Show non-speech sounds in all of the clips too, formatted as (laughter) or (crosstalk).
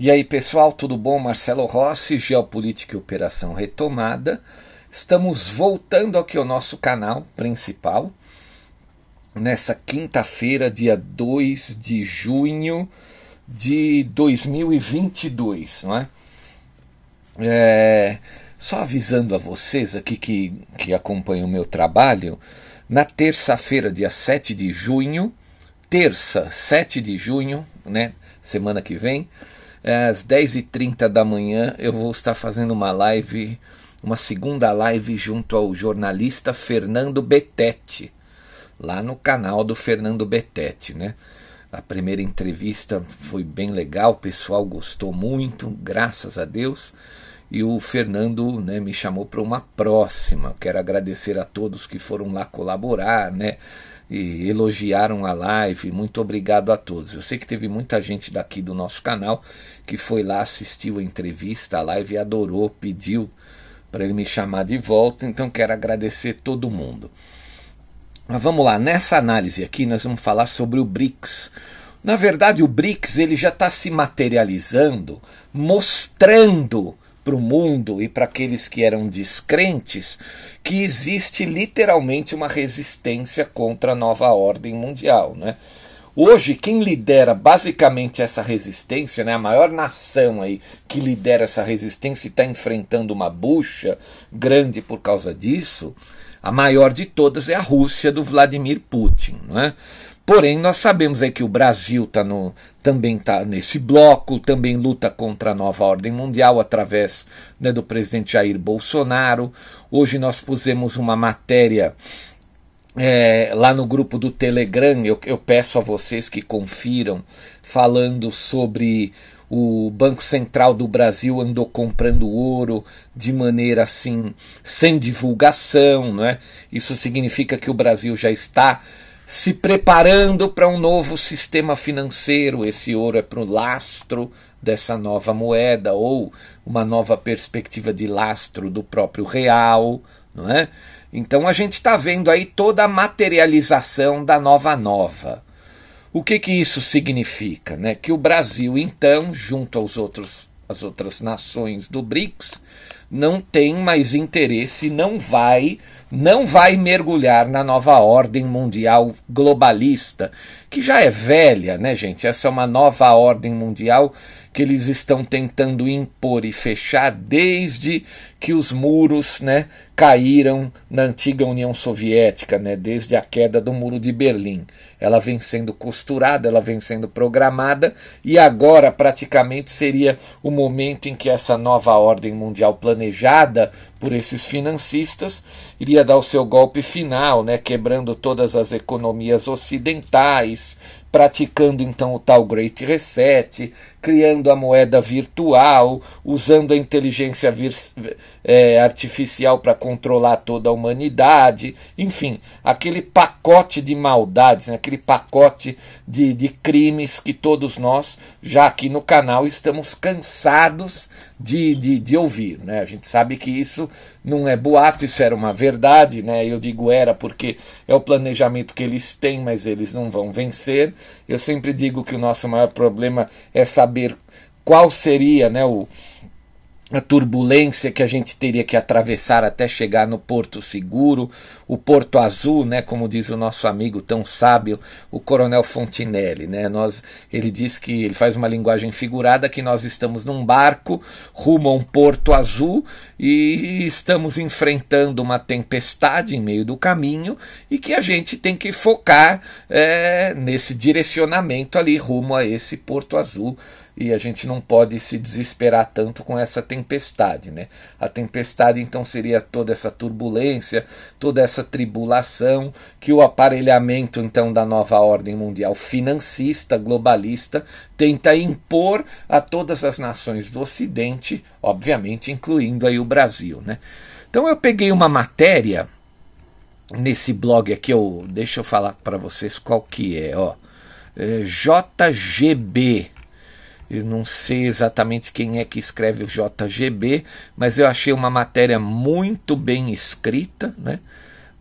E aí, pessoal, tudo bom? Marcelo Rossi, Geopolítica e Operação Retomada. Estamos voltando aqui ao nosso canal principal, nessa quinta-feira, dia 2 de junho de 2022, não é? é só avisando a vocês aqui que, que acompanham o meu trabalho, na terça-feira, dia 7 de junho, terça, 7 de junho, né? Semana que vem, às 10h30 da manhã eu vou estar fazendo uma live, uma segunda live junto ao jornalista Fernando Betete, lá no canal do Fernando Betete, né? A primeira entrevista foi bem legal, o pessoal gostou muito, graças a Deus. E o Fernando né, me chamou para uma próxima. Quero agradecer a todos que foram lá colaborar, né? E elogiaram a live. Muito obrigado a todos. Eu sei que teve muita gente daqui do nosso canal que foi lá, assistiu a entrevista, a live e adorou, pediu para ele me chamar de volta. Então quero agradecer todo mundo. Mas vamos lá, nessa análise aqui nós vamos falar sobre o BRICS. Na verdade, o BRICS ele já está se materializando, mostrando para o mundo e para aqueles que eram descrentes que existe literalmente uma resistência contra a nova ordem mundial. Né? Hoje, quem lidera basicamente essa resistência, né, a maior nação aí que lidera essa resistência e está enfrentando uma bucha grande por causa disso, a maior de todas é a Rússia do Vladimir Putin. Não é? Porém, nós sabemos aí que o Brasil tá no, também está nesse bloco, também luta contra a nova ordem mundial através né, do presidente Jair Bolsonaro. Hoje nós pusemos uma matéria é, lá no grupo do Telegram, eu, eu peço a vocês que confiram, falando sobre o Banco Central do Brasil andou comprando ouro de maneira assim, sem divulgação, não é? Isso significa que o Brasil já está se preparando para um novo sistema financeiro. Esse ouro é para o lastro dessa nova moeda ou uma nova perspectiva de lastro do próprio real, não é? Então a gente está vendo aí toda a materialização da nova nova. O que que isso significa, né? Que o Brasil então, junto aos outros as outras nações do BRICS, não tem mais interesse, não vai, não vai mergulhar na nova ordem mundial globalista, que já é velha, né, gente? Essa é uma nova ordem mundial que eles estão tentando impor e fechar desde que os muros né, caíram na antiga União Soviética, né, desde a queda do Muro de Berlim. Ela vem sendo costurada, ela vem sendo programada, e agora praticamente seria o momento em que essa nova ordem mundial planejada por esses financistas iria dar o seu golpe final, né, quebrando todas as economias ocidentais, praticando então o tal Great Reset, criando a moeda virtual, usando a inteligência é, artificial para controlar toda a humanidade, enfim, aquele pacote de maldades, né, aquele pacote de, de crimes que todos nós, já aqui no canal, estamos cansados de, de, de ouvir. Né? A gente sabe que isso não é boato, isso era uma verdade, né? eu digo era porque é o planejamento que eles têm, mas eles não vão vencer. Eu sempre digo que o nosso maior problema é saber qual seria né, o, a turbulência que a gente teria que atravessar até chegar no Porto Seguro, o Porto Azul, né, como diz o nosso amigo tão sábio, o Coronel Fontinelli, né? Nós, ele diz que ele faz uma linguagem figurada que nós estamos num barco rumo a um Porto Azul e estamos enfrentando uma tempestade em meio do caminho e que a gente tem que focar é, nesse direcionamento ali rumo a esse Porto Azul e a gente não pode se desesperar tanto com essa tempestade, né? A tempestade então seria toda essa turbulência, toda essa tribulação que o aparelhamento então da nova ordem mundial financista, globalista, tenta impor a todas as nações do Ocidente, obviamente incluindo aí o Brasil, né? Então eu peguei uma matéria nesse blog aqui, eu, deixa eu falar para vocês qual que é, ó. É JGB, eu não sei exatamente quem é que escreve o JGB, mas eu achei uma matéria muito bem escrita, né?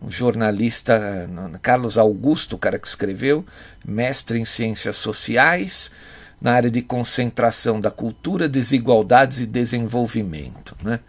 Um jornalista, Carlos Augusto, o cara que escreveu, mestre em ciências sociais, na área de concentração da cultura, desigualdades e desenvolvimento, né?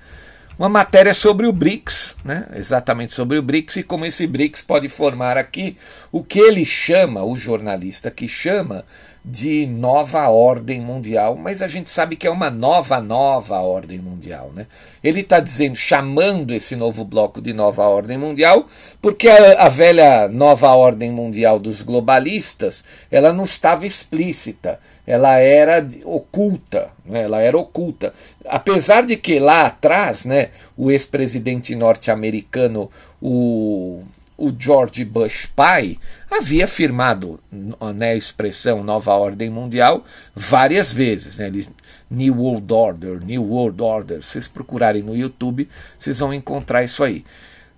Uma matéria sobre o BRICS, né? exatamente sobre o BRICS e como esse BRICS pode formar aqui o que ele chama, o jornalista que chama, de nova ordem mundial, mas a gente sabe que é uma nova, nova ordem mundial. Né? Ele está dizendo, chamando esse novo bloco de nova ordem mundial, porque a, a, velha nova ordem mundial dos globalistas ela não estava explícita, ela era oculta, né? ela era oculta. Apesar de que lá atrás, né, o ex-presidente norte-americano, o o George Bush pai havia afirmado né, a expressão nova ordem mundial várias vezes. Né, ele, New World Order, New World Order. Se vocês procurarem no YouTube, vocês vão encontrar isso aí.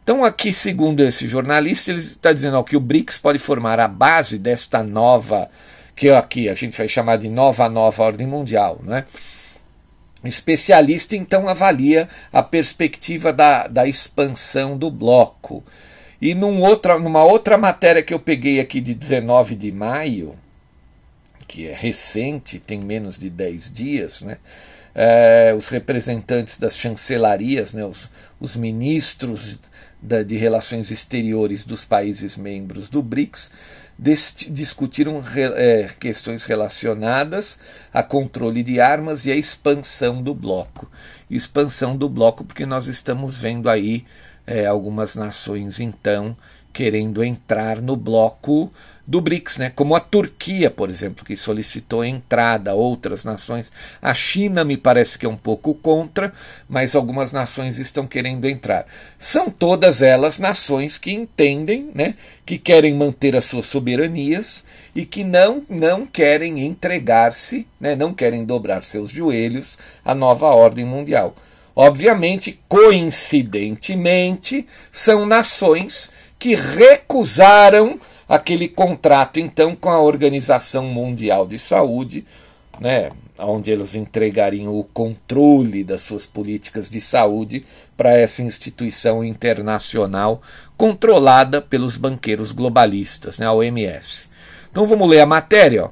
Então, aqui, segundo esse jornalista, ele está dizendo ó, que o BRICS pode formar a base desta nova, que aqui a gente vai chamar de nova, nova ordem mundial. Né? especialista então avalia a perspectiva da, da expansão do bloco. E num outra, numa outra matéria que eu peguei aqui de 19 de maio, que é recente, tem menos de 10 dias, né? É, os representantes das chancelarias, né, os, os ministros da, de relações exteriores dos países membros do BRICS, discutiram é, questões relacionadas a controle de armas e a expansão do bloco. Expansão do bloco, porque nós estamos vendo aí é, algumas nações então querendo entrar no bloco do BRICS, né? como a Turquia, por exemplo, que solicitou entrada, outras nações. A China me parece que é um pouco contra, mas algumas nações estão querendo entrar. São todas elas nações que entendem, né, que querem manter as suas soberanias e que não, não querem entregar-se, né, não querem dobrar seus joelhos à nova ordem mundial. Obviamente, coincidentemente, são nações que recusaram aquele contrato então com a Organização Mundial de Saúde, né, onde eles entregariam o controle das suas políticas de saúde para essa instituição internacional controlada pelos banqueiros globalistas, né, a OMS. Então vamos ler a matéria. Ó.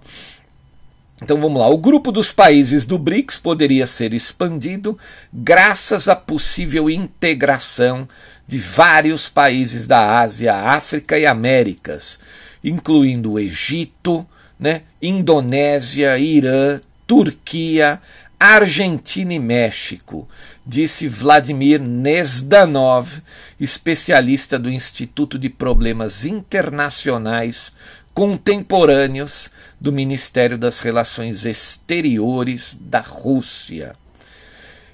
Então vamos lá. O grupo dos países do BRICS poderia ser expandido graças à possível integração de vários países da Ásia, África e Américas, incluindo o Egito, né, Indonésia, Irã, Turquia, Argentina e México, disse Vladimir Nezdanov, especialista do Instituto de Problemas Internacionais Contemporâneos do Ministério das Relações Exteriores da Rússia.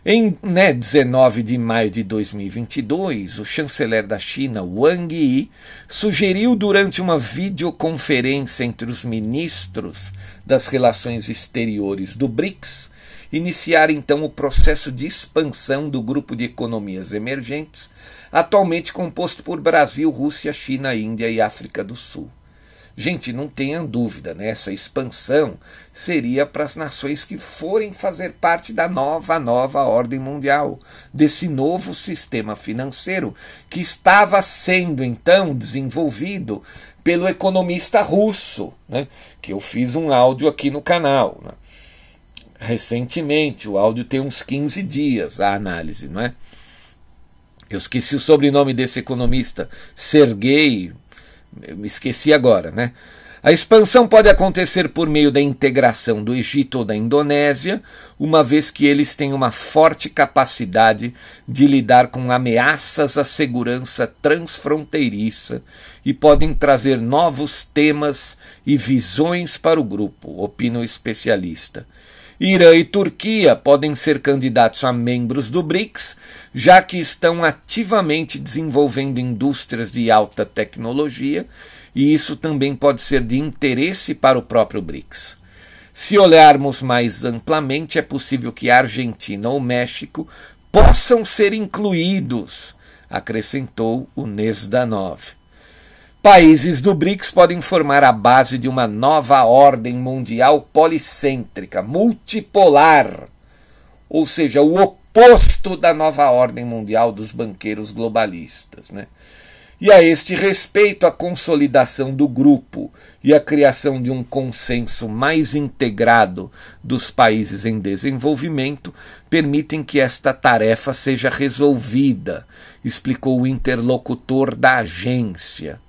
Em né, 19 de maio de 2022, o chanceler da China, Wang Yi, sugeriu durante uma videoconferência entre os ministros das relações exteriores do BRICS iniciar então o processo de expansão do grupo de economias emergentes, atualmente composto por Brasil, Rússia, China, Índia e África do Sul. Gente, não tenham dúvida, né? essa expansão seria para as nações que forem fazer parte da nova, nova ordem mundial, desse novo sistema financeiro que estava sendo então desenvolvido pelo economista russo, né? que eu fiz um áudio aqui no canal. Né? Recentemente, o áudio tem uns 15 dias a análise, não é? Eu esqueci o sobrenome desse economista, Sergei eu me esqueci agora, né? A expansão pode acontecer por meio da integração do Egito ou da Indonésia, uma vez que eles têm uma forte capacidade de lidar com ameaças à segurança transfronteiriça e podem trazer novos temas e visões para o grupo, opina o especialista. Irã e Turquia podem ser candidatos a membros do BRICS, já que estão ativamente desenvolvendo indústrias de alta tecnologia, e isso também pode ser de interesse para o próprio BRICS. Se olharmos mais amplamente, é possível que a Argentina ou México possam ser incluídos, acrescentou o Nesdanov. Países do BRICS podem formar a base de uma nova ordem mundial policêntrica, multipolar, ou seja, o oposto da nova ordem mundial dos banqueiros globalistas. Né? E a este respeito, a consolidação do grupo e a criação de um consenso mais integrado dos países em desenvolvimento permitem que esta tarefa seja resolvida, explicou o interlocutor da agência.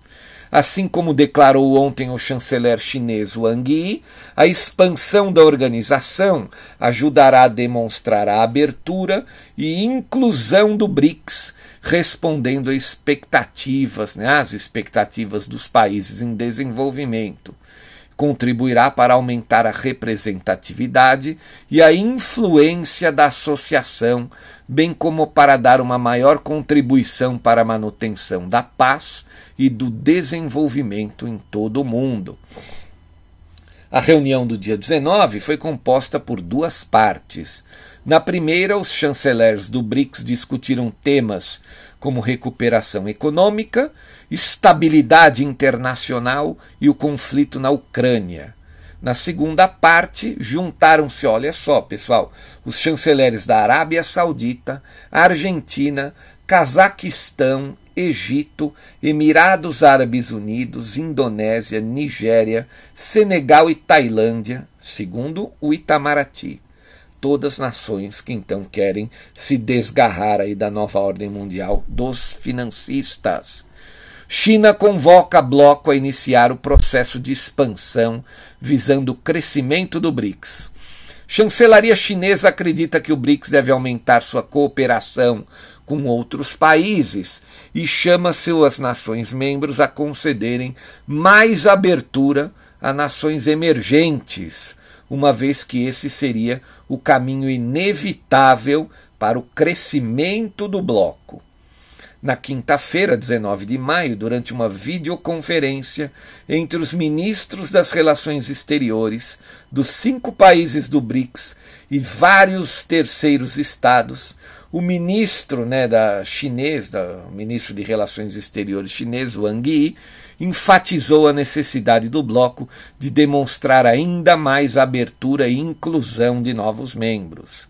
Assim como declarou ontem o chanceler chinês Wang Yi, a expansão da organização ajudará a demonstrar a abertura e inclusão do BRICS, respondendo a expectativas, né, às expectativas dos países em desenvolvimento. Contribuirá para aumentar a representatividade e a influência da associação, bem como para dar uma maior contribuição para a manutenção da paz e do desenvolvimento em todo o mundo. A reunião do dia 19 foi composta por duas partes. Na primeira, os chanceleres do BRICS discutiram temas como recuperação econômica, estabilidade internacional e o conflito na Ucrânia. Na segunda parte, juntaram-se, olha só, pessoal, os chanceleres da Arábia Saudita, Argentina, Cazaquistão, Egito, Emirados Árabes Unidos, Indonésia, Nigéria, Senegal e Tailândia, segundo o Itamaraty. Todas nações que então querem se desgarrar aí da nova ordem mundial dos financistas. China convoca bloco a iniciar o processo de expansão visando o crescimento do BRICS. Chancelaria chinesa acredita que o BRICS deve aumentar sua cooperação com outros países e chama suas nações membros a concederem mais abertura a nações emergentes, uma vez que esse seria o caminho inevitável para o crescimento do bloco. Na quinta-feira, 19 de maio, durante uma videoconferência entre os ministros das Relações Exteriores dos cinco países do BRICS e vários terceiros estados, o ministro né, da chinês, da, o ministro de Relações Exteriores chinês, Wang Yi, enfatizou a necessidade do bloco de demonstrar ainda mais abertura e inclusão de novos membros.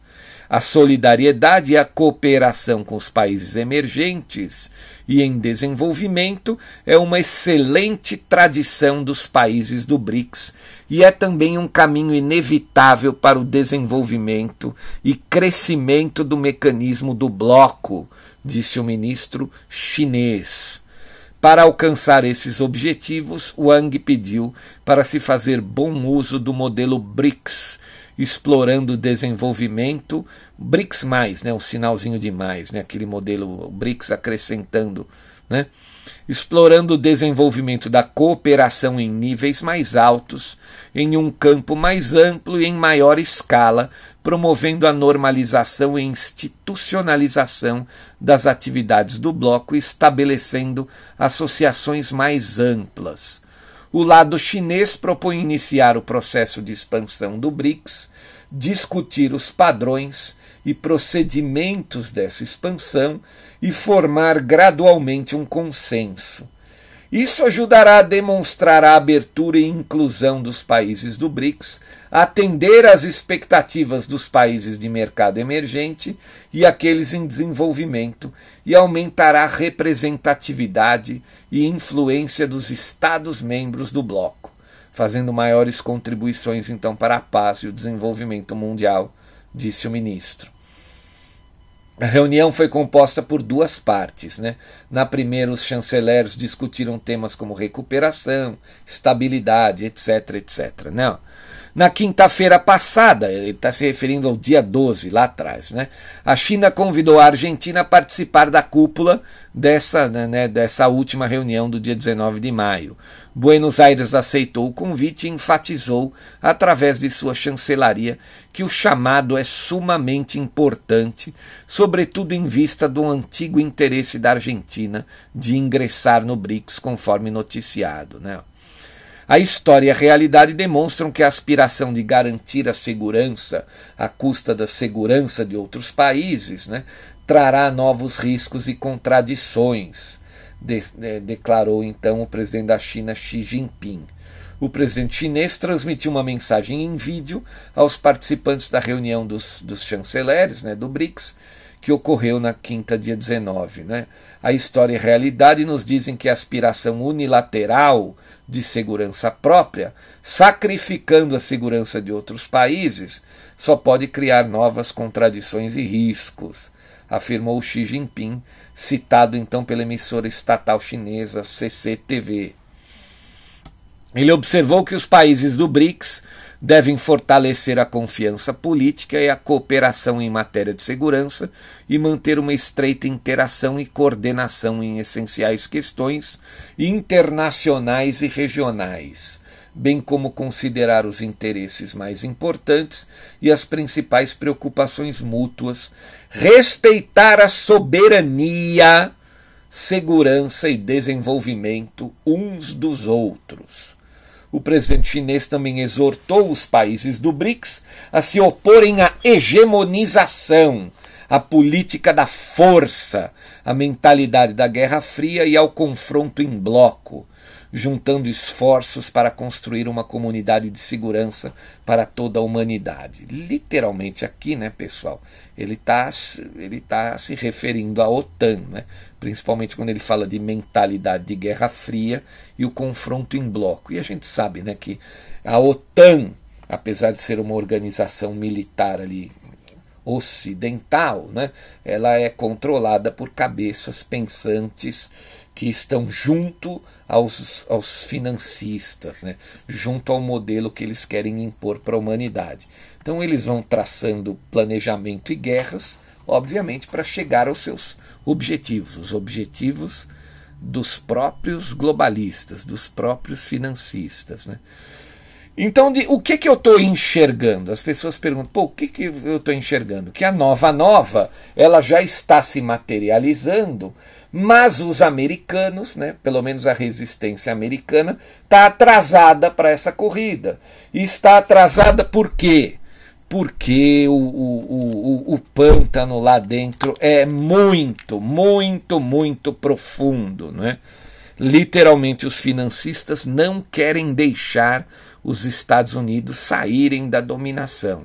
A solidariedade e a cooperação com os países emergentes e em desenvolvimento é uma excelente tradição dos países do BRICS e é também um caminho inevitável para o desenvolvimento e crescimento do mecanismo do bloco, disse o ministro chinês. Para alcançar esses objetivos, Wang pediu para se fazer bom uso do modelo BRICS, explorando o desenvolvimento. BRICS mais, né, o sinalzinho de mais, né, aquele modelo BRICS acrescentando, né, explorando o desenvolvimento da cooperação em níveis mais altos, em um campo mais amplo e em maior escala, promovendo a normalização e institucionalização das atividades do bloco e estabelecendo associações mais amplas. O lado chinês propõe iniciar o processo de expansão do BRICS discutir os padrões e procedimentos dessa expansão e formar gradualmente um consenso. Isso ajudará a demonstrar a abertura e inclusão dos países do BRICS, atender às expectativas dos países de mercado emergente e aqueles em desenvolvimento e aumentará a representatividade e influência dos Estados-membros do bloco, fazendo maiores contribuições então para a paz e o desenvolvimento mundial, disse o ministro. A reunião foi composta por duas partes. Né? Na primeira, os chanceleres discutiram temas como recuperação, estabilidade, etc. etc. Não. Na quinta-feira passada, ele está se referindo ao dia 12, lá atrás, né? A China convidou a Argentina a participar da cúpula dessa, né, né dessa última reunião do dia 19 de maio. Buenos Aires aceitou o convite e enfatizou, através de sua chancelaria, que o chamado é sumamente importante, sobretudo em vista do antigo interesse da Argentina de ingressar no BRICS, conforme noticiado. Né? A história e a realidade demonstram que a aspiração de garantir a segurança à custa da segurança de outros países né, trará novos riscos e contradições de, de, declarou então o presidente da China Xi Jinping. O presidente chinês transmitiu uma mensagem em vídeo aos participantes da reunião dos, dos chanceleres né, do BRICS, que ocorreu na quinta, dia 19. Né? A história e a realidade nos dizem que a aspiração unilateral de segurança própria, sacrificando a segurança de outros países, só pode criar novas contradições e riscos, afirmou Xi Jinping citado então pela emissora estatal chinesa CCTV. Ele observou que os países do BRICS devem fortalecer a confiança política e a cooperação em matéria de segurança e manter uma estreita interação e coordenação em essenciais questões internacionais e regionais, bem como considerar os interesses mais importantes e as principais preocupações mútuas respeitar a soberania, segurança e desenvolvimento uns dos outros. O presidente chinês também exortou os países do BRICS a se oporem à hegemonização, à política da força, à mentalidade da Guerra Fria e ao confronto em bloco, juntando esforços para construir uma comunidade de segurança para toda a humanidade. Literalmente aqui, né, pessoal, ele está ele tá se referindo à OTAN, né? principalmente quando ele fala de mentalidade de Guerra Fria e o confronto em bloco. E a gente sabe né, que a OTAN, apesar de ser uma organização militar ali ocidental, né, ela é controlada por cabeças pensantes que estão junto aos, aos financistas, né? junto ao modelo que eles querem impor para a humanidade. Então eles vão traçando planejamento e guerras, obviamente, para chegar aos seus objetivos, os objetivos dos próprios globalistas, dos próprios financistas. Né? Então, de, o que, que eu estou enxergando? As pessoas perguntam, pô, o que, que eu estou enxergando? Que a nova nova ela já está se materializando mas os americanos, né, pelo menos a resistência americana, está atrasada para essa corrida. E está atrasada por quê? Porque o, o, o, o pântano lá dentro é muito, muito, muito profundo. Né? Literalmente, os financistas não querem deixar os Estados Unidos saírem da dominação.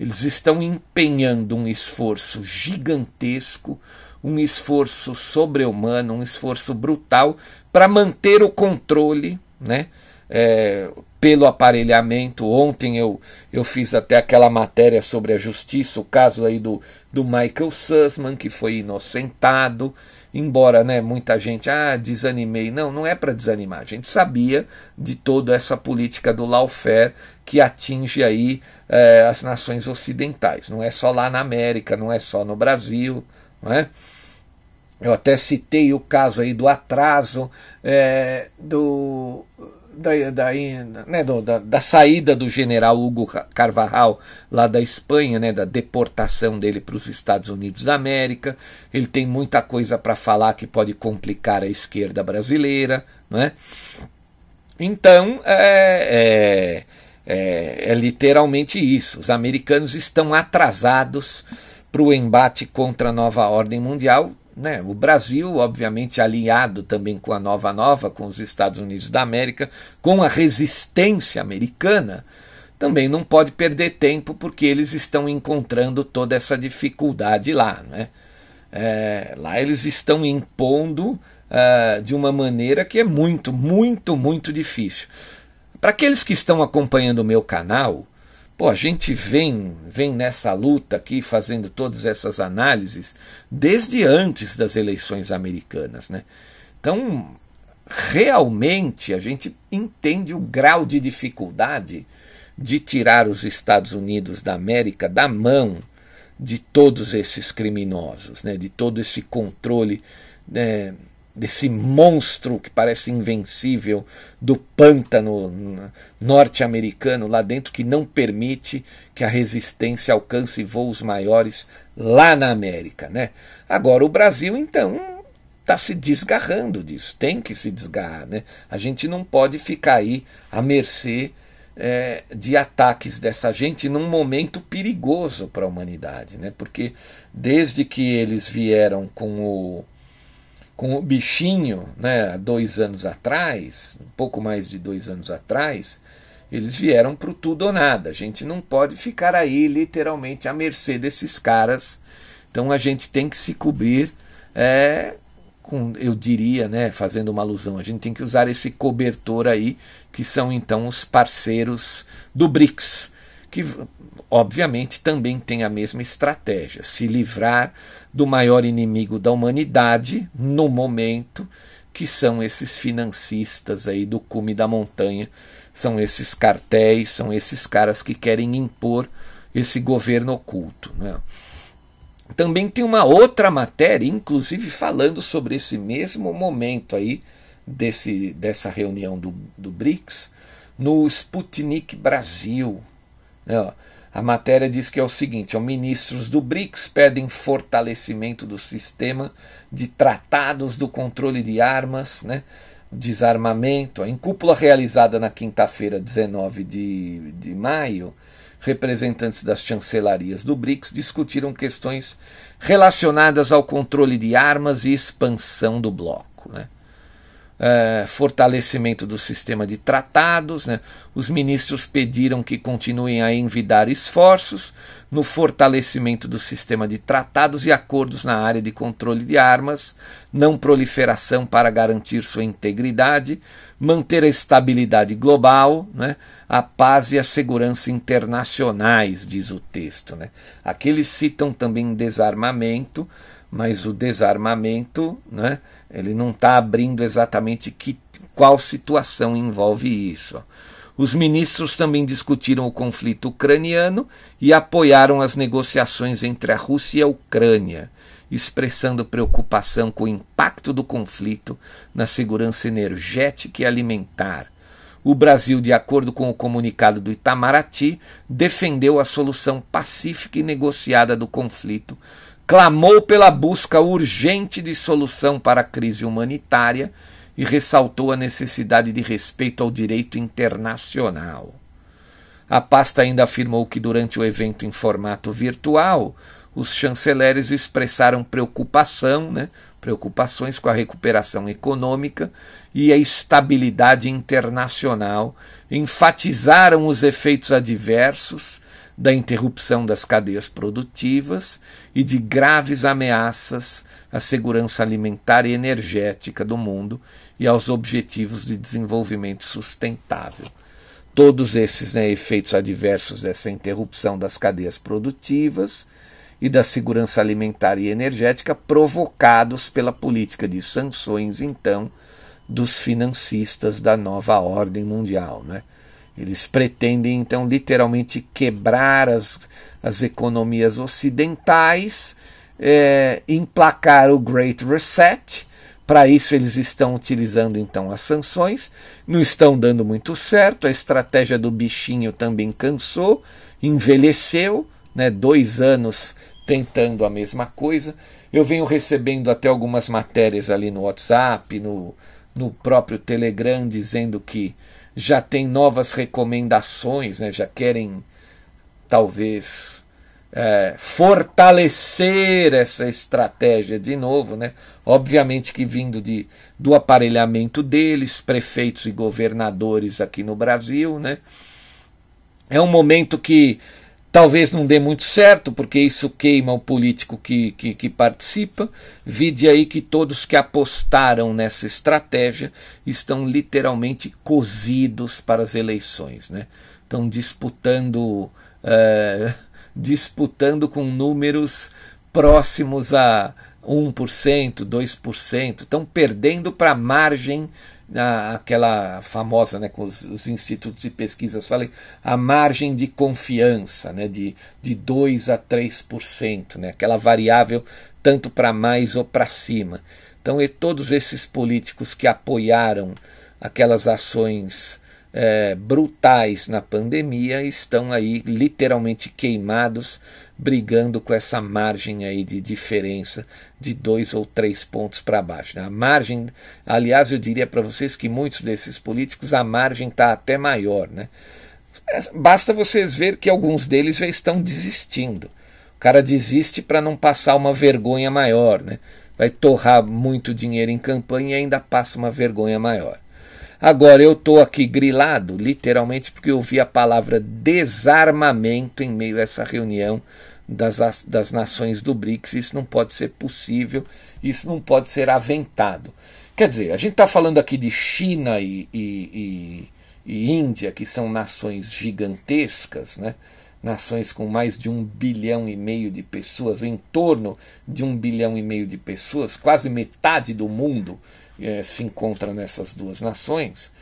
Eles estão empenhando um esforço gigantesco um esforço sobre-humano, um esforço brutal para manter o controle, né? É, pelo aparelhamento. Ontem eu, eu fiz até aquela matéria sobre a justiça, o caso aí do, do Michael Sussman, que foi inocentado, embora né, muita gente, ah, desanimei. Não, não é para desanimar. A gente sabia de toda essa política do lawfare que atinge aí é, as nações ocidentais. Não é só lá na América, não é só no Brasil, é? Eu até citei o caso aí do atraso é, do, da, da, né, do, da, da, saída do general Hugo Carvajal lá da Espanha, né, da deportação dele para os Estados Unidos da América. Ele tem muita coisa para falar que pode complicar a esquerda brasileira. Né? Então, é, é É, é literalmente isso. Os americanos estão atrasados para o embate contra a nova ordem mundial. Né? O Brasil, obviamente, aliado também com a nova nova, com os Estados Unidos da América, com a resistência americana, também não pode perder tempo porque eles estão encontrando toda essa dificuldade lá. Né? É, lá eles estão impondo uh, de uma maneira que é muito, muito, muito difícil. Para aqueles que estão acompanhando o meu canal, pô, a gente vem, vem nessa luta aqui fazendo todas essas análises desde antes das eleições americanas, né? Então, realmente a gente entende o grau de dificuldade de tirar os Estados Unidos da América da mão de todos esses criminosos, né, de todo esse controle né, desse monstro que parece invencível do pântano norte-americano lá dentro que não permite que a resistência alcance voos maiores lá na América, né? Agora o Brasil então está se desgarrando disso, tem que se desgarrar, né? A gente não pode ficar aí à mercê é, de ataques dessa gente num momento perigoso para a humanidade, né? Porque desde que eles vieram com o com o bichinho, né, dois anos atrás, um pouco mais de dois anos atrás, eles vieram para o tudo ou nada. A gente não pode ficar aí literalmente à mercê desses caras. Então a gente tem que se cobrir, é, com, eu diria, né, fazendo uma alusão, a gente tem que usar esse cobertor aí, que são então os parceiros do BRICS, que obviamente também tem a mesma estratégia, se livrar do maior inimigo da humanidade no momento, que são esses financistas aí do cume da montanha, são esses cartéis, são esses caras que querem impor esse governo oculto. Né? Também tem uma outra matéria, inclusive falando sobre esse mesmo momento aí desse, dessa reunião do, do BRICS, no Sputnik Brasil. Né? A matéria diz que é o seguinte: os ministros do BRICS pedem fortalecimento do sistema de tratados do controle de armas, né, desarmamento. Em cúpula realizada na quinta-feira, 19 de, de maio, representantes das chancelarias do BRICS discutiram questões relacionadas ao controle de armas e expansão do bloco. Né é, fortalecimento do sistema de tratados. Né? Os ministros pediram que continuem a envidar esforços no fortalecimento do sistema de tratados e acordos na área de controle de armas, não proliferação para garantir sua integridade, manter a estabilidade global, né? a paz e a segurança internacionais, diz o texto. Né? Aqui eles citam também desarmamento, mas o desarmamento, né? Ele não está abrindo exatamente que, qual situação envolve isso. Os ministros também discutiram o conflito ucraniano e apoiaram as negociações entre a Rússia e a Ucrânia, expressando preocupação com o impacto do conflito na segurança energética e alimentar. O Brasil, de acordo com o comunicado do Itamaraty, defendeu a solução pacífica e negociada do conflito clamou pela busca urgente de solução para a crise humanitária e ressaltou a necessidade de respeito ao direito internacional. A pasta ainda afirmou que durante o evento em formato virtual, os chanceleres expressaram preocupação, né, preocupações com a recuperação econômica e a estabilidade internacional, enfatizaram os efeitos adversos da interrupção das cadeias produtivas e de graves ameaças à segurança alimentar e energética do mundo e aos objetivos de desenvolvimento sustentável. Todos esses né, efeitos adversos dessa interrupção das cadeias produtivas e da segurança alimentar e energética provocados pela política de sanções, então, dos financistas da nova ordem mundial. Né? Eles pretendem, então, literalmente quebrar as, as economias ocidentais, é, emplacar o Great Reset. Para isso, eles estão utilizando, então, as sanções. Não estão dando muito certo. A estratégia do bichinho também cansou, envelheceu, né, dois anos tentando a mesma coisa. Eu venho recebendo até algumas matérias ali no WhatsApp, no, no próprio Telegram dizendo que já tem novas recomendações, né, já querem talvez é, fortalecer essa estratégia de novo, né? Obviamente que vindo de, do aparelhamento deles, prefeitos e governadores aqui no Brasil, né? É um momento que talvez não dê muito certo, porque isso queima o político que, que, que participa. Vide aí que todos que apostaram nessa estratégia estão literalmente cozidos para as eleições, né? Estão disputando. Uh, disputando com números próximos a 1%, 2%, estão perdendo para a margem, aquela famosa, né, com os, os, institutos de pesquisas, falei, a margem de confiança, né, de, de 2 a 3%, né, aquela variável tanto para mais ou para cima. Então, e todos esses políticos que apoiaram aquelas ações é, brutais na pandemia estão aí literalmente queimados, brigando com essa margem aí de diferença de dois ou três pontos para baixo. Né? A margem, aliás, eu diria para vocês que muitos desses políticos a margem está até maior, né? Basta vocês ver que alguns deles já estão desistindo. O cara desiste para não passar uma vergonha maior, né? Vai torrar muito dinheiro em campanha e ainda passa uma vergonha maior. Agora eu estou aqui grilado, literalmente, porque eu vi a palavra desarmamento em meio a essa reunião das, das nações do BRICS. Isso não pode ser possível, isso não pode ser aventado. Quer dizer, a gente está falando aqui de China e, e, e, e Índia, que são nações gigantescas, né? Nações com mais de um bilhão e meio de pessoas, em torno de um bilhão e meio de pessoas, quase metade do mundo é, se encontra nessas duas nações.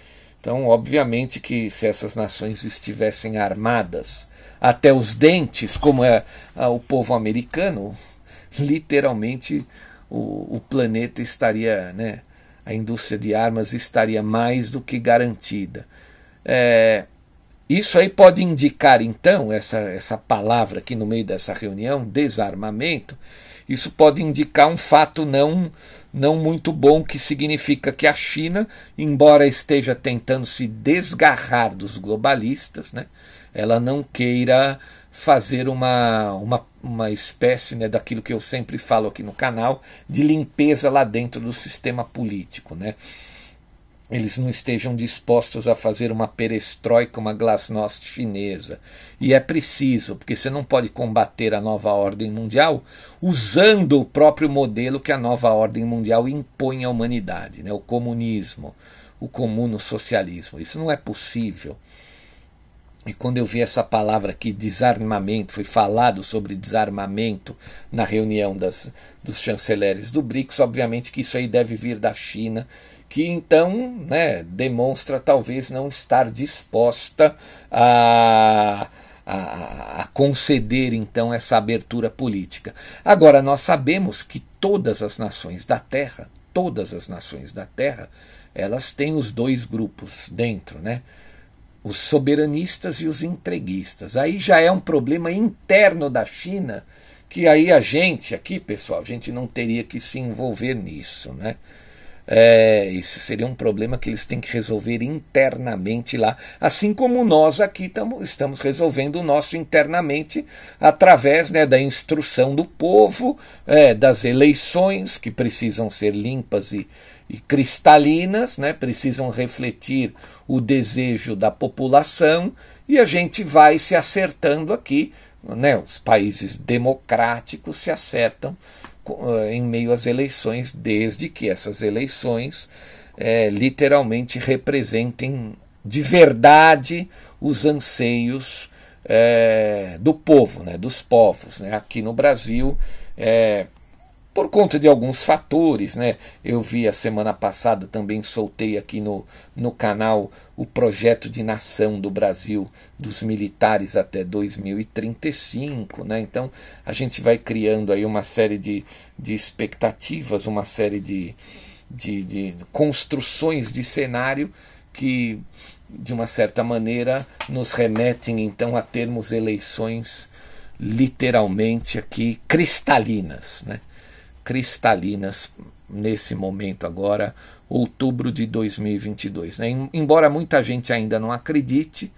Então, obviamente que se essas nações estivessem armadas até os dentes, como é o povo americano, (laughs) literalmente o, o planeta estaria, né, a indústria de armas estaria mais do que garantida. É, isso aí pode indicar, então, essa, essa palavra aqui no meio dessa reunião, desarmamento, isso pode indicar um fato não não muito bom, que significa que a China, embora esteja tentando se desgarrar dos globalistas, né, ela não queira fazer uma, uma, uma espécie né, daquilo que eu sempre falo aqui no canal, de limpeza lá dentro do sistema político. Né eles não estejam dispostos a fazer uma perestroika, uma glasnost chinesa. E é preciso, porque você não pode combater a nova ordem mundial usando o próprio modelo que a nova ordem mundial impõe à humanidade, né? o comunismo, o comuno socialismo. Isso não é possível. E quando eu vi essa palavra aqui, desarmamento, foi falado sobre desarmamento na reunião das, dos chanceleres do BRICS, obviamente que isso aí deve vir da China que então né, demonstra talvez não estar disposta a, a, a, conceder então essa abertura política. Agora, nós sabemos que todas as nações da Terra, todas as nações da Terra, elas têm os dois grupos dentro, né? Os soberanistas e os entreguistas. Aí já é um problema interno da China que aí a gente aqui, pessoal, a gente não teria que se envolver nisso, né? É, isso seria um problema que eles têm que resolver internamente lá, assim como nós aqui tamo, estamos resolvendo o nosso internamente através né, da instrução do povo, é, das eleições que precisam ser limpas e, e cristalinas, né, precisam refletir o desejo da população. E a gente vai se acertando aqui, né, os países democráticos se acertam em meio às eleições, desde que essas eleições é, literalmente representem de verdade os anseios é, do povo, né, dos povos. Né? Aqui no Brasil, é, por conta de alguns fatores, né? Eu vi a semana passada, também soltei aqui no, no canal o projeto de nação do Brasil dos militares até 2035, né? Então a gente vai criando aí uma série de, de expectativas, uma série de, de, de construções de cenário que de uma certa maneira nos remetem então a termos eleições literalmente aqui cristalinas, né? cristalinas nesse momento agora, outubro de 2022. Né? Embora muita gente ainda não acredite,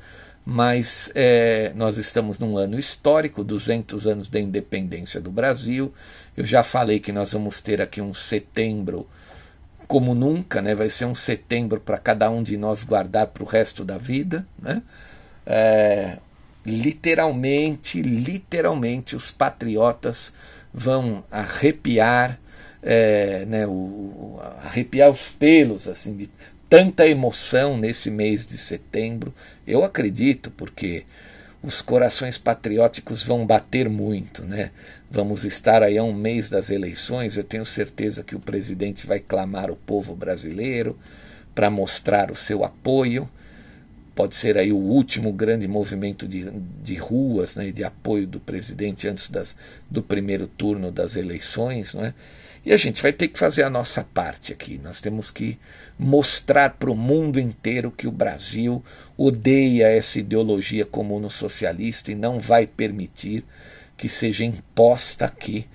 mas é, nós estamos num ano histórico 200 anos da independência do Brasil. Eu já falei que nós vamos ter aqui um setembro como nunca, né? vai ser um setembro para cada um de nós guardar para o resto da vida. Né? É, literalmente, literalmente, os patriotas vão arrepiar, é, né, o, arrepiar os pelos assim de tanta emoção nesse mês de setembro. Eu acredito, porque os corações patrióticos vão bater muito, né? Vamos estar aí a um mês das eleições. Eu tenho certeza que o presidente vai clamar o povo brasileiro para mostrar o seu apoio pode ser aí o último grande movimento de, de ruas né, de apoio do presidente antes das, do primeiro turno das eleições. Não é? E a gente vai ter que fazer a nossa parte aqui. Nós temos que mostrar para o mundo inteiro que o Brasil odeia essa ideologia comuno-socialista e não vai permitir que seja imposta aqui.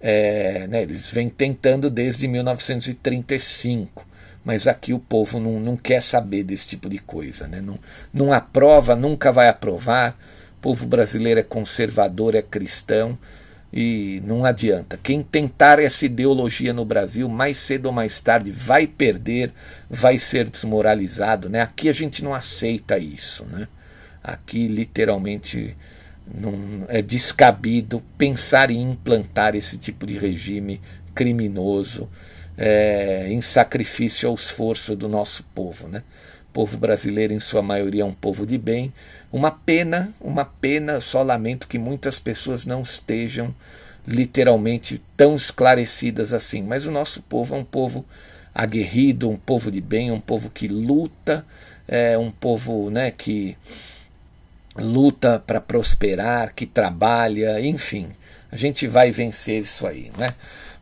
É, né, eles vêm tentando desde 1935 mas aqui o povo não, não quer saber desse tipo de coisa. Né? Não, não aprova, nunca vai aprovar. O povo brasileiro é conservador, é cristão e não adianta. Quem tentar essa ideologia no Brasil, mais cedo ou mais tarde, vai perder, vai ser desmoralizado. Né? Aqui a gente não aceita isso. Né? Aqui, literalmente, não é descabido pensar em implantar esse tipo de regime criminoso é, em sacrifício ao esforço do nosso povo. Né? O povo brasileiro, em sua maioria, é um povo de bem. Uma pena, uma pena, só lamento que muitas pessoas não estejam literalmente tão esclarecidas assim. Mas o nosso povo é um povo aguerrido, um povo de bem, um povo que luta, é um povo né, que luta para prosperar, que trabalha, enfim. A gente vai vencer isso aí, né?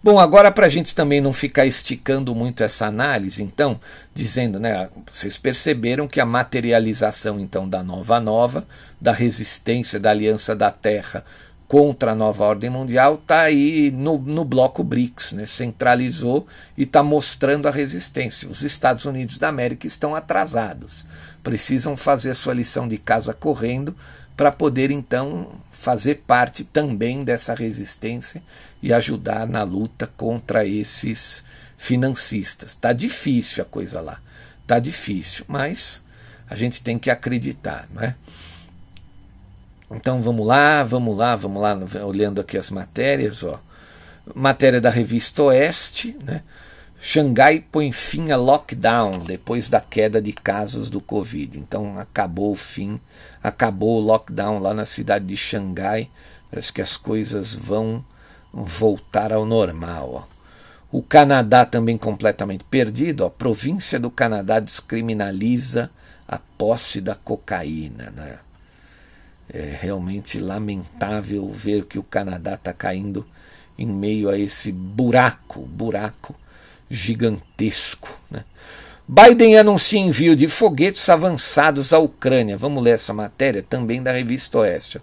Bom, agora para a gente também não ficar esticando muito essa análise, então, dizendo, né, vocês perceberam que a materialização então da nova nova, da resistência da Aliança da Terra contra a nova ordem mundial está aí no, no bloco BRICS, né? centralizou e está mostrando a resistência. Os Estados Unidos da América estão atrasados, precisam fazer a sua lição de casa correndo para poder então fazer parte também dessa resistência e ajudar na luta contra esses financistas. Tá difícil a coisa lá, tá difícil, mas a gente tem que acreditar, não é? Então vamos lá, vamos lá, vamos lá, olhando aqui as matérias, ó. Matéria da revista Oeste, né? Xangai põe fim a lockdown depois da queda de casos do Covid. Então acabou o fim, acabou o lockdown lá na cidade de Xangai. Parece que as coisas vão voltar ao normal. Ó. O Canadá também completamente perdido. A província do Canadá descriminaliza a posse da cocaína. Né? É realmente lamentável ver que o Canadá está caindo em meio a esse buraco, buraco gigantesco. Né? Biden anuncia envio de foguetes avançados à Ucrânia. Vamos ler essa matéria também da revista Oeste. O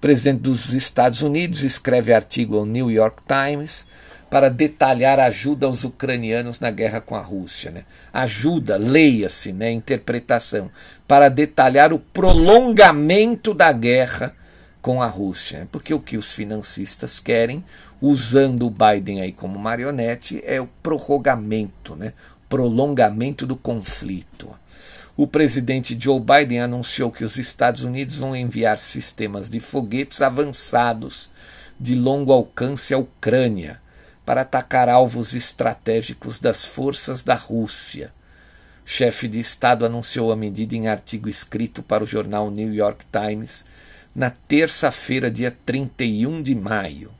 presidente dos Estados Unidos escreve artigo ao New York Times para detalhar ajuda aos ucranianos na guerra com a Rússia. Né? Ajuda, leia-se, né, interpretação, para detalhar o prolongamento da guerra com a Rússia. Porque o que os financistas querem, usando o Biden aí como marionete, é o prorrogamento, né? prolongamento do conflito. O presidente Joe Biden anunciou que os Estados Unidos vão enviar sistemas de foguetes avançados de longo alcance à Ucrânia para atacar alvos estratégicos das forças da Rússia. O chefe de Estado anunciou a medida em artigo escrito para o jornal New York Times na terça-feira, dia 31 de maio.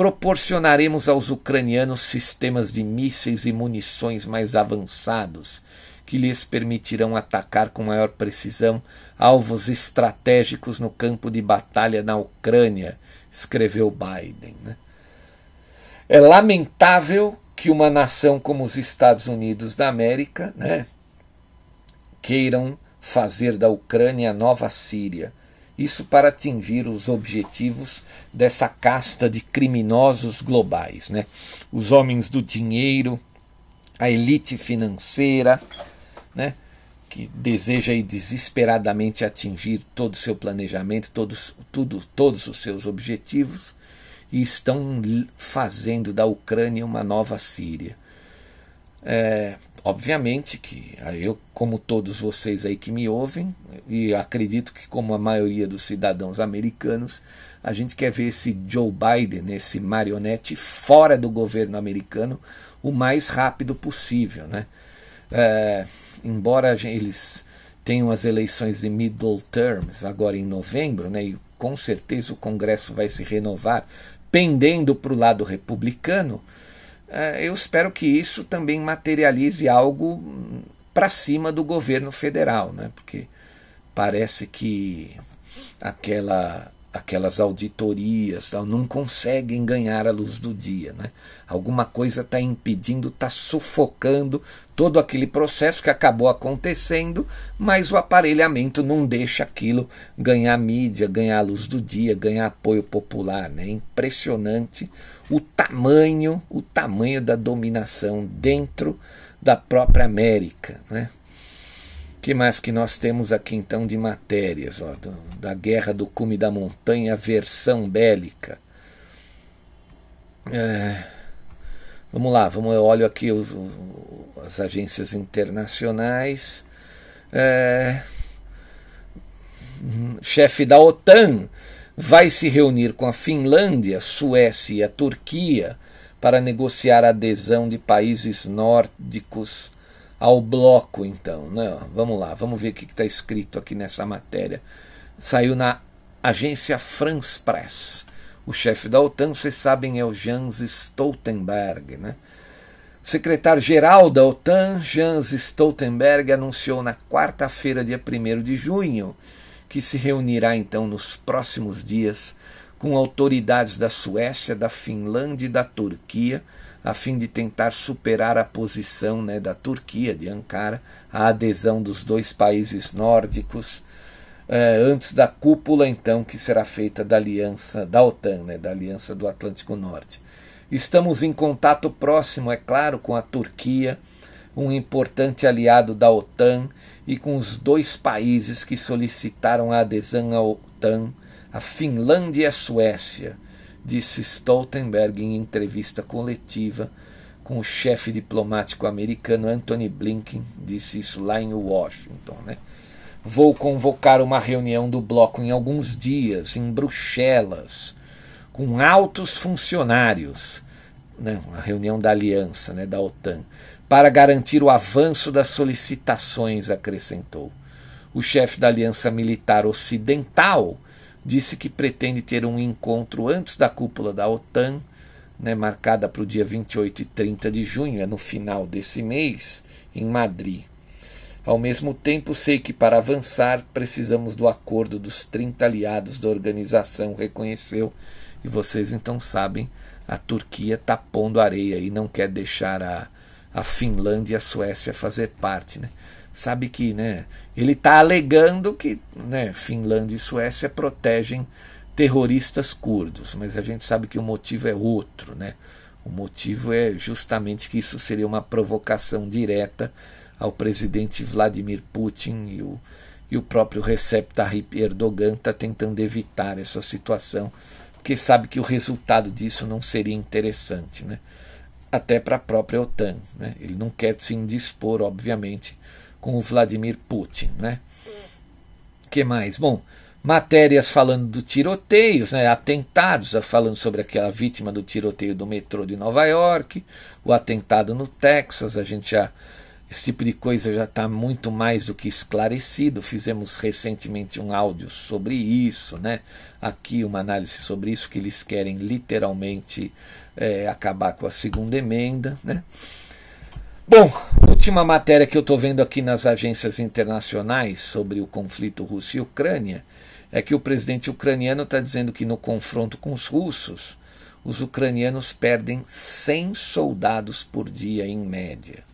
Proporcionaremos aos ucranianos sistemas de mísseis e munições mais avançados que lhes permitirão atacar com maior precisão alvos estratégicos no campo de batalha na Ucrânia, escreveu Biden. Né? É lamentável que uma nação como os Estados Unidos da América né, queiram fazer da Ucrânia a nova Síria isso para atingir os objetivos dessa casta de criminosos globais, né? Os homens do dinheiro, a elite financeira, né? que deseja aí desesperadamente atingir todo o seu planejamento, todos, tudo, todos os seus objetivos, e estão fazendo da Ucrânia uma nova Síria. É, obviamente que eu, como todos vocês aí que me ouvem, e acredito que como a maioria dos cidadãos americanos, a gente quer ver esse Joe Biden, esse marionete, fora do governo americano o mais rápido possível. Né? É, embora eles tenham as eleições de middle terms agora em novembro, né, e com certeza o Congresso vai se renovar, pendendo para o lado republicano, eu espero que isso também materialize algo para cima do governo federal, né, porque parece que aquela aquelas auditorias tal, não conseguem ganhar a luz do dia. Né? Alguma coisa está impedindo, está sufocando todo aquele processo que acabou acontecendo, mas o aparelhamento não deixa aquilo ganhar mídia, ganhar a luz do dia, ganhar apoio popular. Né? Impressionante o tamanho, o tamanho da dominação dentro da própria América. Né? Que mais que nós temos aqui então de matérias? Ó, do, da Guerra do Cume da Montanha, versão bélica. É, vamos lá, vamos, eu olho aqui os, as agências internacionais. É, chefe da OTAN vai se reunir com a Finlândia, Suécia e a Turquia para negociar a adesão de países nórdicos ao bloco, então. Né? Vamos lá, vamos ver o que está escrito aqui nessa matéria. Saiu na agência France Press. O chefe da OTAN, vocês sabem, é o Jens Stoltenberg. Né? Secretário-geral da OTAN, Jens Stoltenberg, anunciou na quarta-feira, dia 1 de junho, que se reunirá então nos próximos dias com autoridades da Suécia, da Finlândia e da Turquia a fim de tentar superar a posição né, da Turquia, de Ankara, a adesão dos dois países nórdicos, eh, antes da cúpula, então, que será feita da aliança da OTAN, né, da Aliança do Atlântico Norte. Estamos em contato próximo, é claro, com a Turquia, um importante aliado da OTAN, e com os dois países que solicitaram a adesão à OTAN, a Finlândia e a Suécia disse Stoltenberg em entrevista coletiva com o chefe diplomático americano Anthony Blinken, disse isso lá em Washington. Né? Vou convocar uma reunião do bloco em alguns dias, em Bruxelas, com altos funcionários, né? uma reunião da aliança, né? da OTAN, para garantir o avanço das solicitações, acrescentou. O chefe da Aliança Militar Ocidental disse que pretende ter um encontro antes da cúpula da OTAN, né, marcada para o dia 28 e 30 de junho, é no final desse mês, em Madrid. Ao mesmo tempo, sei que para avançar precisamos do acordo dos 30 aliados da organização, reconheceu. E vocês então sabem, a Turquia está pondo areia e não quer deixar a, a Finlândia e a Suécia fazer parte. Né? Sabe que né, ele está alegando que né, Finlândia e Suécia protegem terroristas curdos, mas a gente sabe que o motivo é outro. Né? O motivo é justamente que isso seria uma provocação direta ao presidente Vladimir Putin e o, e o próprio Recep Tayyip Erdogan está tentando evitar essa situação, porque sabe que o resultado disso não seria interessante. Né? Até para a própria OTAN. Né? Ele não quer se indispor, obviamente, com o Vladimir Putin, né? que mais? Bom, matérias falando do tiroteios, né, atentados, falando sobre aquela vítima do tiroteio do metrô de Nova York, o atentado no Texas, a gente já esse tipo de coisa já está muito mais do que esclarecido. Fizemos recentemente um áudio sobre isso, né? Aqui uma análise sobre isso que eles querem literalmente é, acabar com a segunda emenda, né? Bom, última matéria que eu estou vendo aqui nas agências internacionais sobre o conflito Rússia e Ucrânia é que o presidente ucraniano está dizendo que no confronto com os russos, os ucranianos perdem 100 soldados por dia em média.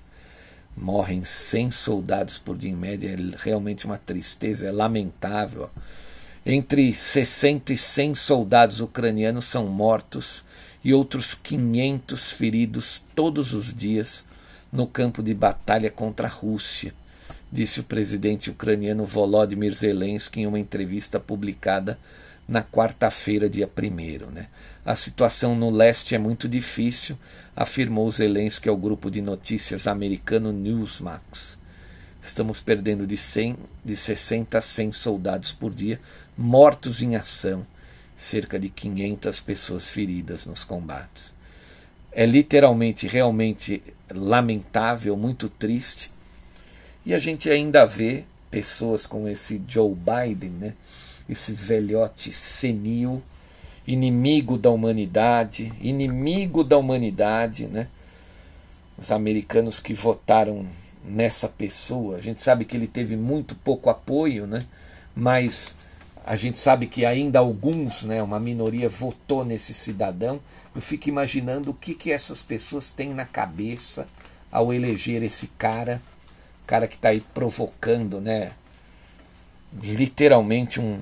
Morrem 100 soldados por dia em média, é realmente uma tristeza, é lamentável. Entre 60 e 100 soldados ucranianos são mortos e outros 500 feridos todos os dias no campo de batalha contra a Rússia, disse o presidente ucraniano Volodymyr Zelensky em uma entrevista publicada na quarta-feira, dia 1. Né? A situação no leste é muito difícil, afirmou Zelensky ao grupo de notícias americano Newsmax. Estamos perdendo de, 100, de 60 a 100 soldados por dia, mortos em ação, cerca de 500 pessoas feridas nos combates. É literalmente, realmente lamentável, muito triste. E a gente ainda vê pessoas com esse Joe Biden, né? esse velhote senil, inimigo da humanidade, inimigo da humanidade, né? Os americanos que votaram nessa pessoa, a gente sabe que ele teve muito pouco apoio, né? Mas a gente sabe que ainda alguns, né, uma minoria votou nesse cidadão. Eu fico imaginando o que que essas pessoas têm na cabeça ao eleger esse cara, cara que está aí provocando, né, literalmente um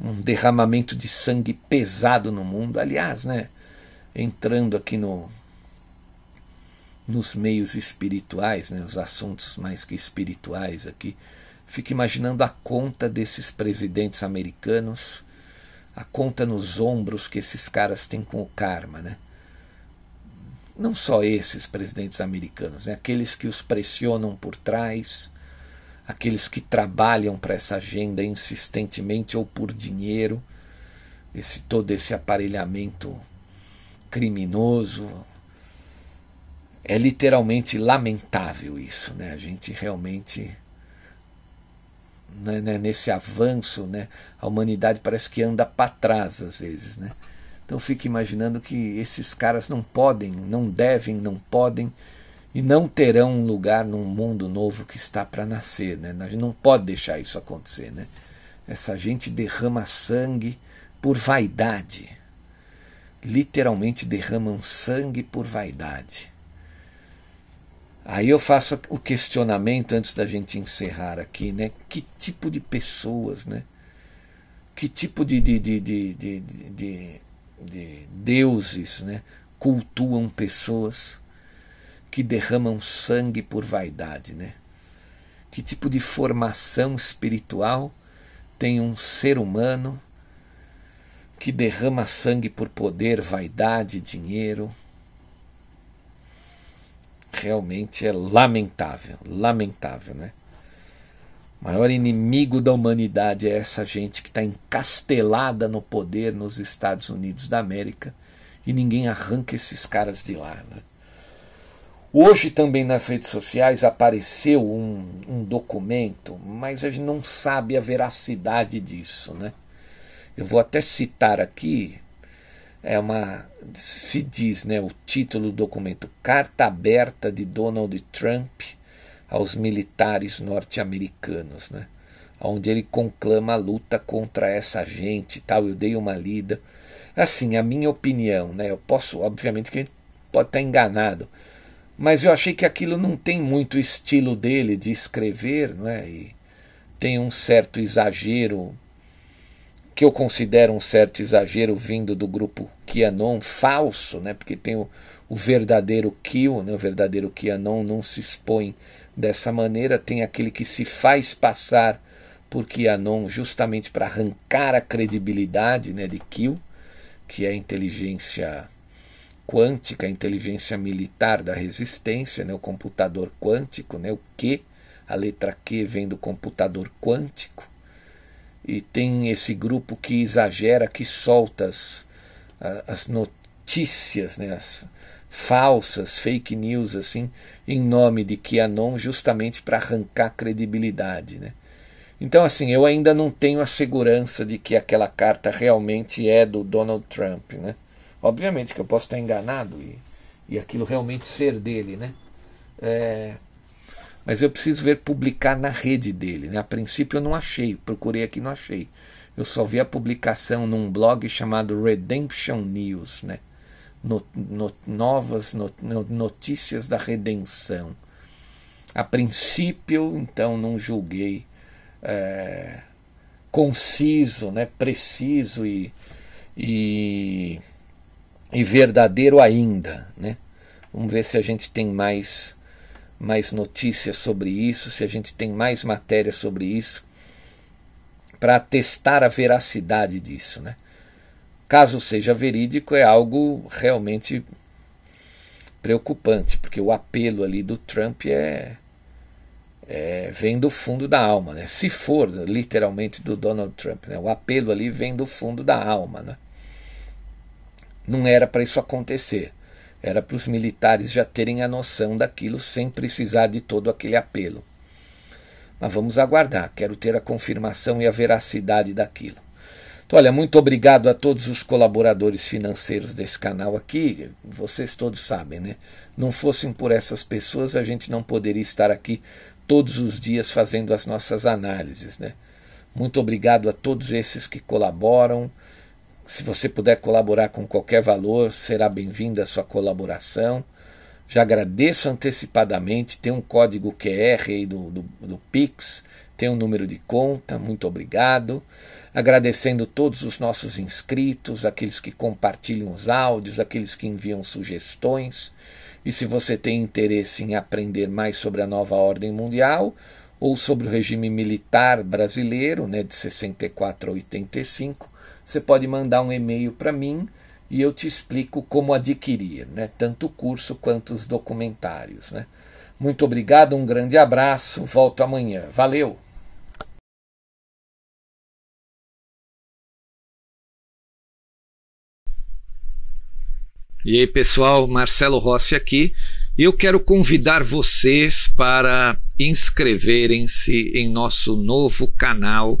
um derramamento de sangue pesado no mundo. Aliás, né, entrando aqui no nos meios espirituais, né, os assuntos mais que espirituais aqui, fico imaginando a conta desses presidentes americanos, a conta nos ombros que esses caras têm com o karma, né? Não só esses presidentes americanos, né? aqueles que os pressionam por trás, aqueles que trabalham para essa agenda insistentemente ou por dinheiro, esse todo esse aparelhamento criminoso. É literalmente lamentável isso, né? A gente realmente né, né nesse avanço, né, a humanidade parece que anda para trás às vezes, né? Então fico imaginando que esses caras não podem, não devem, não podem e não terão um lugar num mundo novo que está para nascer. Né? A gente não pode deixar isso acontecer. Né? Essa gente derrama sangue por vaidade. Literalmente derramam sangue por vaidade. Aí eu faço o questionamento antes da gente encerrar aqui, né? Que tipo de pessoas, né? Que tipo de, de, de, de, de, de, de deuses né? cultuam pessoas que derramam sangue por vaidade, né? Que tipo de formação espiritual tem um ser humano que derrama sangue por poder, vaidade, dinheiro? Realmente é lamentável, lamentável, né? O maior inimigo da humanidade é essa gente que está encastelada no poder nos Estados Unidos da América e ninguém arranca esses caras de lá. Né? Hoje também nas redes sociais apareceu um, um, documento, mas a gente não sabe a veracidade disso, né? Eu vou até citar aqui, é uma se diz, né, o título do documento Carta aberta de Donald Trump aos militares norte-americanos, né? Onde ele conclama a luta contra essa gente, tal. Eu dei uma lida. Assim, a minha opinião, né? Eu posso, obviamente, que pode estar enganado mas eu achei que aquilo não tem muito estilo dele de escrever, não é? E tem um certo exagero que eu considero um certo exagero vindo do grupo QAnon falso, né? Porque tem o, o verdadeiro Kill, né? O verdadeiro QAnon não se expõe dessa maneira, tem aquele que se faz passar por QAnon justamente para arrancar a credibilidade, né, de Kill, que é a inteligência quântica, a inteligência militar da resistência, né, o computador quântico, né, o Q, a letra Q vem do computador quântico, e tem esse grupo que exagera, que solta as, as notícias, né, as falsas, fake news, assim, em nome de QAnon, justamente para arrancar credibilidade. Né? Então, assim, eu ainda não tenho a segurança de que aquela carta realmente é do Donald Trump. Né? Obviamente que eu posso estar enganado e, e aquilo realmente ser dele, né? É, mas eu preciso ver publicar na rede dele. Né? A princípio eu não achei, procurei aqui não achei. Eu só vi a publicação num blog chamado Redemption News, né? No, no, novas no, notícias da redenção. A princípio, então, não julguei é, conciso, né, preciso e, e e verdadeiro ainda. Né? Vamos ver se a gente tem mais mais notícias sobre isso, se a gente tem mais matéria sobre isso, para testar a veracidade disso. Né? Caso seja verídico, é algo realmente preocupante, porque o apelo ali do Trump é, é, vem do fundo da alma, né? Se for literalmente do Donald Trump, né? O apelo ali vem do fundo da alma, né? Não era para isso acontecer. Era para os militares já terem a noção daquilo sem precisar de todo aquele apelo. Mas vamos aguardar, quero ter a confirmação e a veracidade daquilo. Então, olha, muito obrigado a todos os colaboradores financeiros desse canal aqui. Vocês todos sabem, né? Não fossem por essas pessoas, a gente não poderia estar aqui todos os dias fazendo as nossas análises. Né? Muito obrigado a todos esses que colaboram. Se você puder colaborar com qualquer valor, será bem-vinda a sua colaboração. Já agradeço antecipadamente. Tem um código QR aí do, do, do Pix, tem um número de conta. Muito obrigado. Agradecendo todos os nossos inscritos, aqueles que compartilham os áudios, aqueles que enviam sugestões. E se você tem interesse em aprender mais sobre a nova ordem mundial ou sobre o regime militar brasileiro, né, de 64 a 85, você pode mandar um e-mail para mim e eu te explico como adquirir, né, tanto o curso quanto os documentários. Né. Muito obrigado, um grande abraço, volto amanhã. Valeu! E aí, pessoal, Marcelo Rossi aqui. E eu quero convidar vocês para inscreverem-se em nosso novo canal.